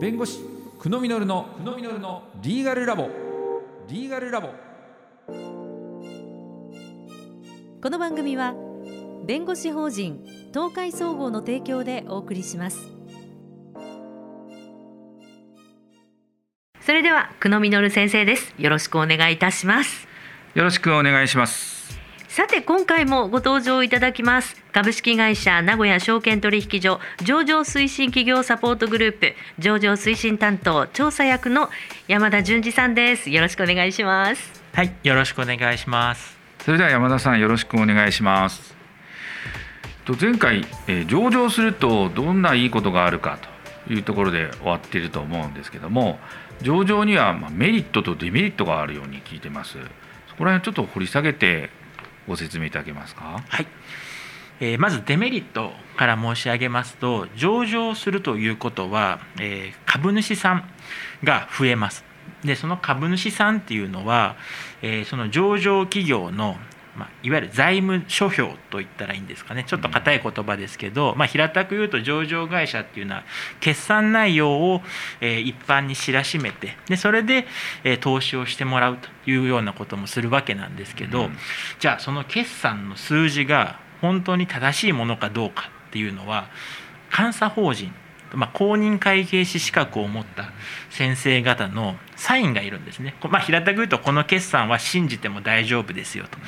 弁護士久野実の久野実のリーガルラボ。リーガルラボ。この番組は弁護士法人東海総合の提供でお送りします。それでは久野実先生です。よろしくお願いいたします。よろしくお願いしますさて今回もご登場いただきます。株式会社名古屋証券取引所上場推進企業サポートグループ上場推進担当調査役の山田淳二さんです。よろしくお願いします。はいよろしくお願いします。それでは山田さんよろしくお願いします。と前回、えー、上場するとどんないいことがあるかというところで終わっていると思うんですけども上場にはメリットとデメリットがあるように聞いてます。そこら辺ちょっと掘り下げてご説明いただけますか？はいえー、まずデメリットから申し上げますと上場するということは、えー、株主さんが増えますでその株主さんっていうのは、えー、その上場企業のまあ、いわゆる財務諸表といったらいいんですかね。ちょっと硬い言葉ですけど、まあ、平たく言うと上場会社っていうのは決算内容を、え一般に知らしめてでそれで、え投資をしてもらうというようなこともするわけなんですけど、うん、じゃあその決算の数字が本当に正しいものかどうかっていうのは監査法人まあ、公認会計士資格を持った先生方のサインがいるんですね、まあ、平たく言うとこの決算は信じても大丈夫ですよと。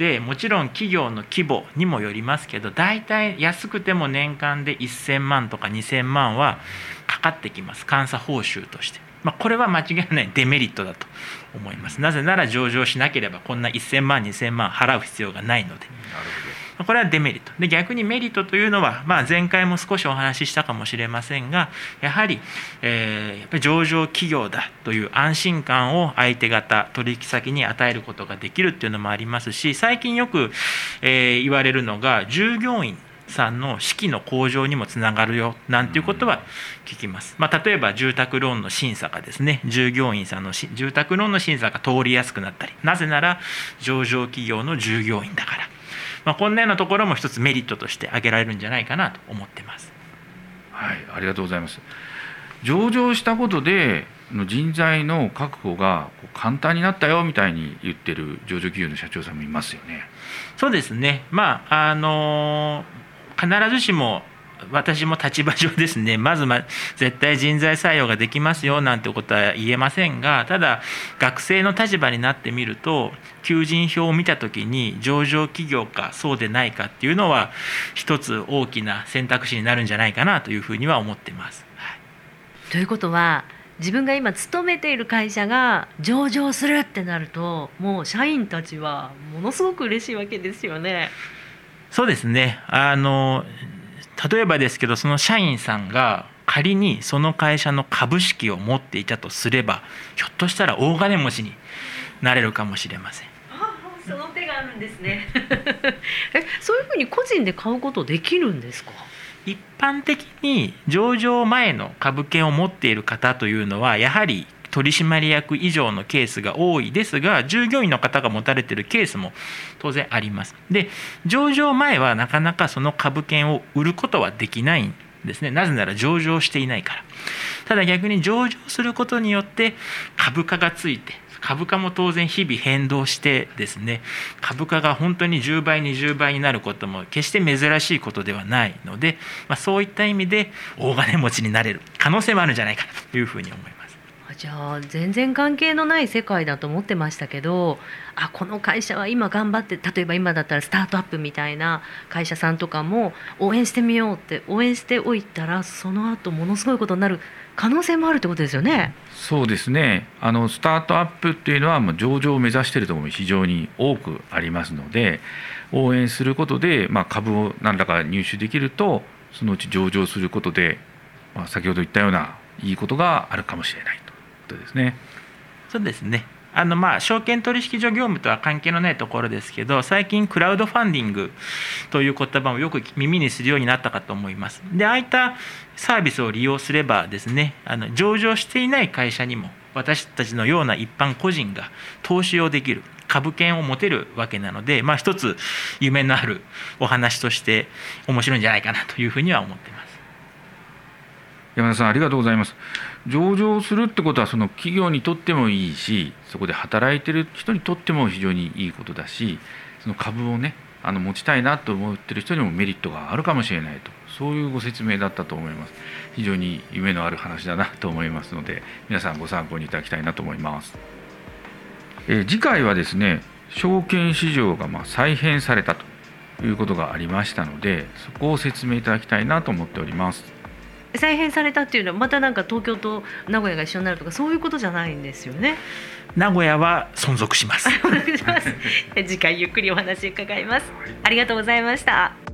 でもちろん企業の規模にもよりますけど大体安くても年間で1000万とか2000万はかかってきます。監査報酬として、まあ、これは間違いないデメリットだと思います。なぜなら上場しなければこんな1000万2000万払う必要がないので。これはデメリット。で逆にメリットというのは、まあ、前回も少しお話ししたかもしれませんがやはり,、えー、やっぱり上場企業だという安心感を相手方取引先に与えることができるっていうのもありますし最近よく、えー、言われるのが従業員さんの士気の向上にもつながるよなんていうことは聞きます、まあ、例えば住宅ローンの審査がですね従業員さんの住宅ローンの審査が通りやすくなったりなぜなら上場企業の従業員だからまあ、こんなようなところも一つメリットとして挙げられるんじゃないかなと思ってます。はい、ありがとうございます。上場したことで人材の確保が簡単になったよみたいに言ってる上場企業の社長さんもいますよね。そうですね。まああの必ずしも私も立場上ですねまずま絶対人材採用ができますよなんてことは言えませんがただ学生の立場になってみると求人票を見た時に上場企業かそうでないかっていうのは一つ大きな選択肢になるんじゃないかなというふうには思ってます。はい、ということは自分が今勤めている会社が上場するってなるともう社員たちはものすごく嬉しいわけですよね。そうですね。あの例えばですけどその社員さんが仮にその会社の株式を持っていたとすればひょっとしたら大金持ちになれるかもしれません。その手があるんですね。えそういうふうに個人で買うことできるんですか？一般的に上場前の株券を持っている方というのはやはり取締役以上のケースが多いですが従業員の方が持たれているケースも当然あります。で上場前はなかなかその株券を売ることはできないんですね。なぜなら上場していないから。ただ逆に上場することによって株価がついて株価も当然日々変動してですね株価が本当に10倍20倍になることも決して珍しいことではないので、まあ、そういった意味で大金持ちになれる可能性もあるんじゃないかというふうに思います。じゃあ全然関係のない世界だと思ってましたけどあこの会社は今頑張って例えば今だったらスタートアップみたいな会社さんとかも応援してみようって応援しておいたらその後ものすごいことになる可能性もあるってことですよね。そうですねあのスタートアップっていうのはもう上場を目指しているところも非常に多くありますので応援することで、まあ、株を何らか入手できるとそのうち上場することで、まあ、先ほど言ったようないいことがあるかもしれないと。ことですね。そうですねあのまあ証券取引所業務とは関係のないところですけど最近クラウドファンディングという言葉もよく耳にするようになったかと思いますでああいったサービスを利用すればですねあの上場していない会社にも私たちのような一般個人が投資をできる株券を持てるわけなので、まあ、一つ夢のあるお話として面白いんじゃないかなというふうには思ってます。山田さんありがとうございます。上場するってことはその企業にとってもいいしそこで働いてる人にとっても非常にいいことだしその株をねあの持ちたいなと思ってる人にもメリットがあるかもしれないと。そういうご説明だったと思います。非常に夢のある話だなと思いますので皆さんご参考にいただきたいなと思います、えー次回はですね証券市場がまあ再編されたということがありましたのでそこを説明いただきたいなと思っております。再編されたっていうのはまたなんか東京と名古屋が一緒になるとかそういうことじゃないんですよね。名古屋は存続します。次回ゆっくりお話伺います。ありがとうございました。